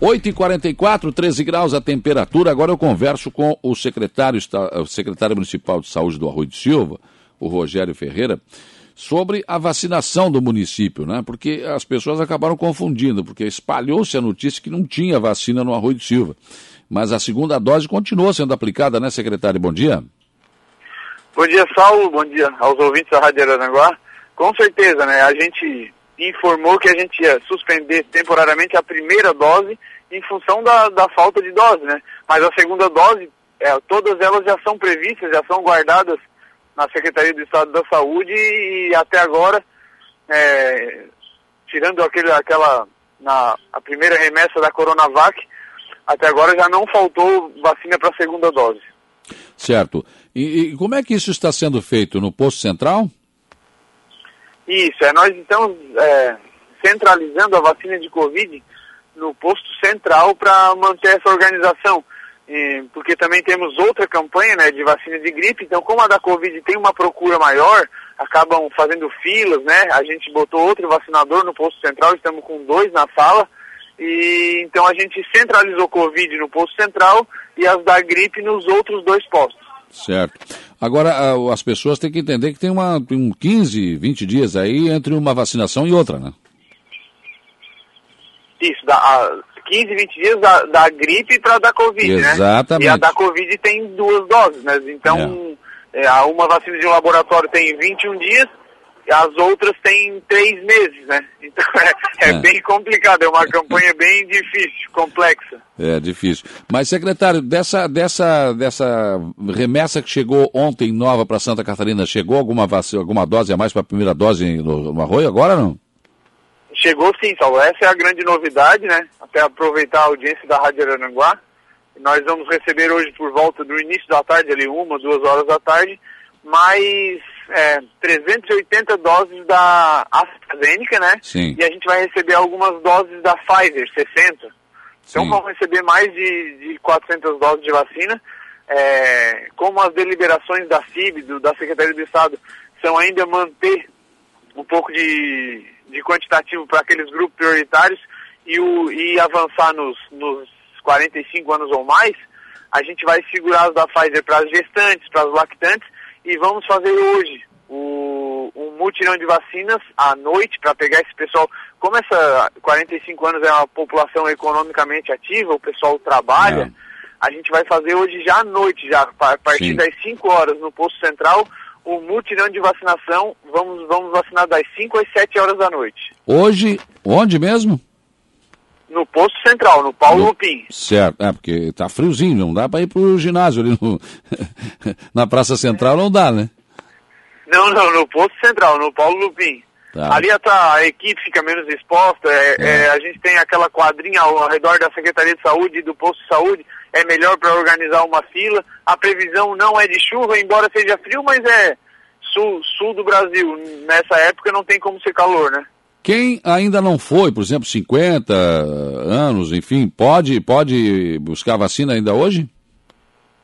8h44, 13 graus a temperatura. Agora eu converso com o secretário, o secretário municipal de saúde do Arroio de Silva, o Rogério Ferreira, sobre a vacinação do município, né? Porque as pessoas acabaram confundindo, porque espalhou-se a notícia que não tinha vacina no Arroio de Silva. Mas a segunda dose continua sendo aplicada, né, secretário? Bom dia. Bom dia, Saulo. Bom dia aos ouvintes da Rádio Aranaguá. Com certeza, né? A gente informou que a gente ia suspender temporariamente a primeira dose em função da, da falta de dose, né? Mas a segunda dose, é, todas elas já são previstas, já são guardadas na Secretaria do Estado da Saúde e até agora, é, tirando aquele, aquela, na, a primeira remessa da Coronavac, até agora já não faltou vacina para a segunda dose. Certo. E, e como é que isso está sendo feito? No posto central? Isso, é, nós estamos é, centralizando a vacina de Covid no posto central para manter essa organização. E, porque também temos outra campanha né, de vacina de gripe, então como a da Covid tem uma procura maior, acabam fazendo filas, né? A gente botou outro vacinador no posto central, estamos com dois na sala, e então a gente centralizou Covid no posto central e as da gripe nos outros dois postos. Certo. Agora, as pessoas têm que entender que tem uma, um 15, 20 dias aí entre uma vacinação e outra, né? Isso, da, 15, 20 dias da, da gripe para da Covid, Exatamente. né? Exatamente. E a da Covid tem duas doses, né? Então, é. É, uma vacina de um laboratório tem 21 dias as outras têm três meses, né? Então é, é, é, bem complicado, é uma campanha bem difícil, complexa. É difícil. Mas, secretário, dessa, dessa, dessa remessa que chegou ontem nova para Santa Catarina, chegou alguma, vacina, alguma dose a mais para a primeira dose no, no Arroio agora não? Chegou sim, Saulo. Essa é a grande novidade, né? Até aproveitar a audiência da Rádio Arananguá. Nós vamos receber hoje por volta do início da tarde, ali uma, duas horas da tarde, mais é, 380 doses da AstraZeneca, né? Sim. E a gente vai receber algumas doses da Pfizer, 60. Então Sim. vamos receber mais de, de 400 doses de vacina. É, como as deliberações da CIB, do, da Secretaria do Estado, são ainda manter um pouco de, de quantitativo para aqueles grupos prioritários e, o, e avançar nos, nos 45 anos ou mais, a gente vai segurar as da Pfizer para as gestantes, para as lactantes e vamos fazer hoje o, um mutirão de vacinas à noite para pegar esse pessoal. Como essa 45 anos é uma população economicamente ativa, o pessoal trabalha, é. a gente vai fazer hoje já à noite, já a partir Sim. das 5 horas no posto central, o mutirão de vacinação. Vamos, vamos vacinar das 5 às 7 horas da noite. Hoje, onde mesmo? No posto central, no Paulo no... Lupim. Certo, é porque tá friozinho, não dá para ir pro ginásio ali no... na Praça Central, não dá, né? Não, não, no posto central, no Paulo Lupim. Tá. Ali a, a, equipe fica menos exposta, é, é. É, a gente tem aquela quadrinha ao, ao, redor da Secretaria de Saúde e do posto de saúde, é melhor para organizar uma fila. A previsão não é de chuva, embora seja frio, mas é sul, sul do Brasil. Nessa época não tem como ser calor, né? Quem ainda não foi, por exemplo, 50 anos, enfim, pode, pode buscar vacina ainda hoje?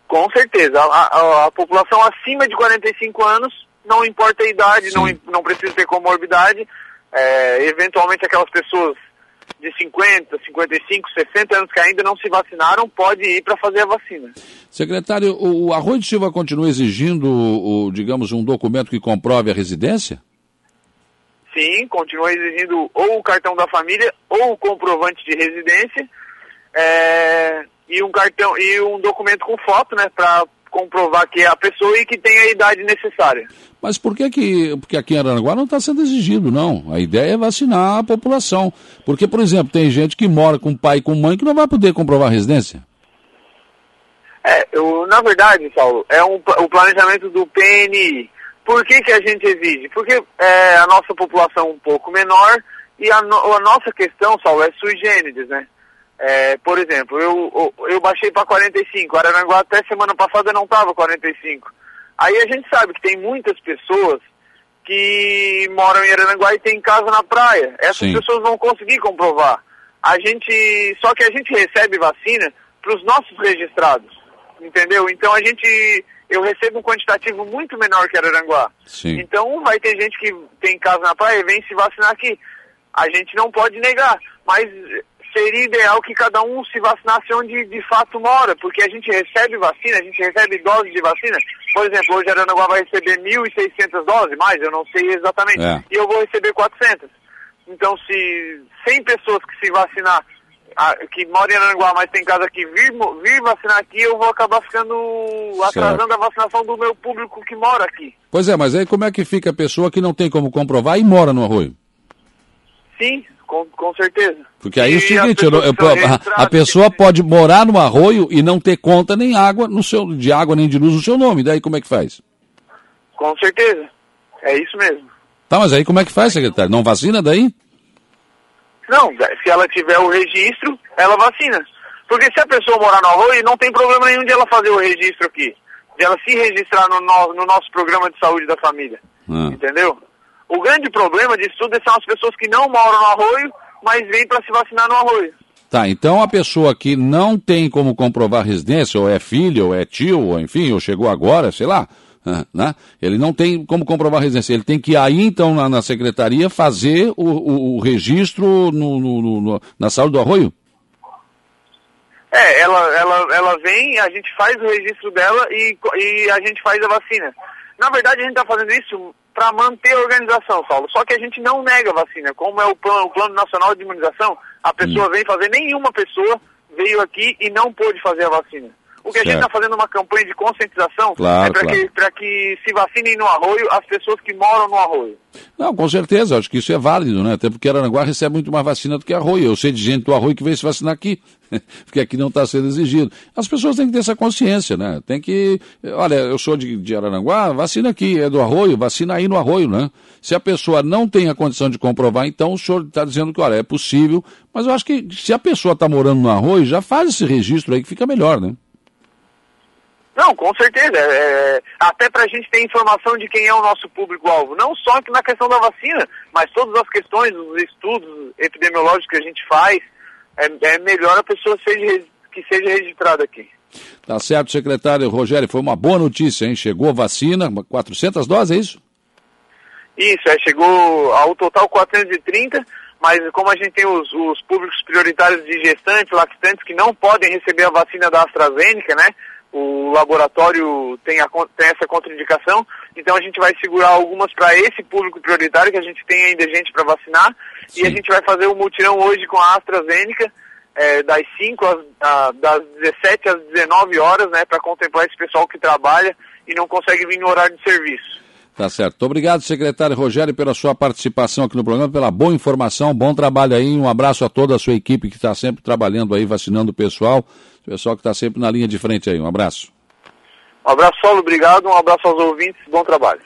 Com certeza. A, a, a população acima de 45 anos, não importa a idade, não, não precisa ter comorbidade. É, eventualmente aquelas pessoas de 50, 55, 60 anos que ainda não se vacinaram, pode ir para fazer a vacina. Secretário, o Arroio de Silva continua exigindo, o, digamos, um documento que comprove a residência? Sim, continua exigindo ou o cartão da família ou o comprovante de residência é, e um cartão e um documento com foto, né, para comprovar que é a pessoa e que tem a idade necessária. Mas por que que porque aqui em Aranaguá não está sendo exigido, não? A ideia é vacinar a população. Porque, por exemplo, tem gente que mora com pai e com mãe que não vai poder comprovar a residência. É, eu, na verdade, Paulo, é um, o planejamento do PNI. Por que, que a gente exige? Porque é, a nossa população é um pouco menor e a, no, a nossa questão, Saulo, é sui generis, né? É, por exemplo, eu, eu, eu baixei para 45, Araranguá até semana passada não estava 45. Aí a gente sabe que tem muitas pessoas que moram em Araranguá e têm casa na praia. Essas Sim. pessoas vão conseguir comprovar. A gente, só que a gente recebe vacina para os nossos registrados, entendeu? Então a gente eu recebo um quantitativo muito menor que Araranguá. Sim. Então vai ter gente que tem casa na praia e vem se vacinar aqui. A gente não pode negar, mas seria ideal que cada um se vacinasse onde de fato mora, porque a gente recebe vacina, a gente recebe doses de vacina. Por exemplo, hoje Aranaguá vai receber 1.600 doses, mais, eu não sei exatamente, é. e eu vou receber 400. Então, se 100 pessoas que se vacinar, que moram em Aranaguá, mas tem casa que vir, vir vacinar aqui, eu vou acabar ficando atrasando certo. a vacinação do meu público que mora aqui. Pois é, mas aí como é que fica a pessoa que não tem como comprovar e mora no arroio? Sim, com, com certeza. Porque aí é o seguinte, eu, eu, a, a, pessoa pode morar no arroio e não ter conta nem água no seu, de água nem de luz no seu nome. Daí como é que faz? Com certeza. É isso mesmo. Tá, mas aí como é que faz, secretário? Não vacina daí? Não, se ela tiver o registro, ela vacina. Porque se a pessoa morar no arroio, não tem problema nenhum de ela fazer o registro aqui. De ela se registrar no, no, no nosso programa de saúde da família. Ah. Entendeu? O grande problema disso tudo são as pessoas que não moram no arroio, mas vêm para se vacinar no arroio. Tá, então a pessoa que não tem como comprovar residência, ou é filho, ou é tio, ou enfim, ou chegou agora, sei lá, né? Ele não tem como comprovar residência. Ele tem que ir aí, então, na, na secretaria, fazer o, o, o registro no, no, no, na saúde do arroio? É, ela, ela, ela vem, a gente faz o registro dela e, e a gente faz a vacina. Na verdade, a gente está fazendo isso para manter a organização, Saulo. Só que a gente não nega a vacina. Como é o plano, o plano nacional de imunização, a pessoa hum. vem fazer, nenhuma pessoa veio aqui e não pôde fazer a vacina. O que certo. a gente está fazendo uma campanha de conscientização claro, é para claro. que, que se vacinem no arroio as pessoas que moram no arroio. Não, com certeza, acho que isso é válido, né? Até porque Aranaguá recebe muito mais vacina do que arroio. Eu sei de gente do arroio que veio se vacinar aqui, porque aqui não está sendo exigido. As pessoas têm que ter essa consciência, né? Tem que. Olha, eu sou de, de Aranaguá, vacina aqui, é do arroio, vacina aí no arroio, né? Se a pessoa não tem a condição de comprovar, então o senhor está dizendo que, olha, é possível, mas eu acho que se a pessoa está morando no arroio, já faz esse registro aí que fica melhor, né? Não, com certeza. É, é até para a gente ter informação de quem é o nosso público-alvo. Não só na questão da vacina, mas todas as questões, os estudos epidemiológicos que a gente faz, é, é melhor a pessoa seja, que seja registrada aqui. Tá certo, secretário Rogério. Foi uma boa notícia, hein? Chegou a vacina, 400 doses, é isso? Isso, é, chegou ao total 430, mas como a gente tem os, os públicos prioritários de gestantes, lactantes, que não podem receber a vacina da AstraZeneca, né? O laboratório tem, a, tem essa contraindicação, então a gente vai segurar algumas para esse público prioritário, que a gente tem ainda gente para vacinar, Sim. e a gente vai fazer o um mutirão hoje com a AstraZeneca, é, das 5 às, a, das 17 às 19 horas, né, para contemplar esse pessoal que trabalha e não consegue vir no horário de serviço. Tá certo. Obrigado, secretário Rogério, pela sua participação aqui no programa, pela boa informação, bom trabalho aí. Um abraço a toda a sua equipe que está sempre trabalhando aí, vacinando o pessoal. O pessoal que está sempre na linha de frente aí. Um abraço. Um abraço, Saulo. Obrigado. Um abraço aos ouvintes. Bom trabalho.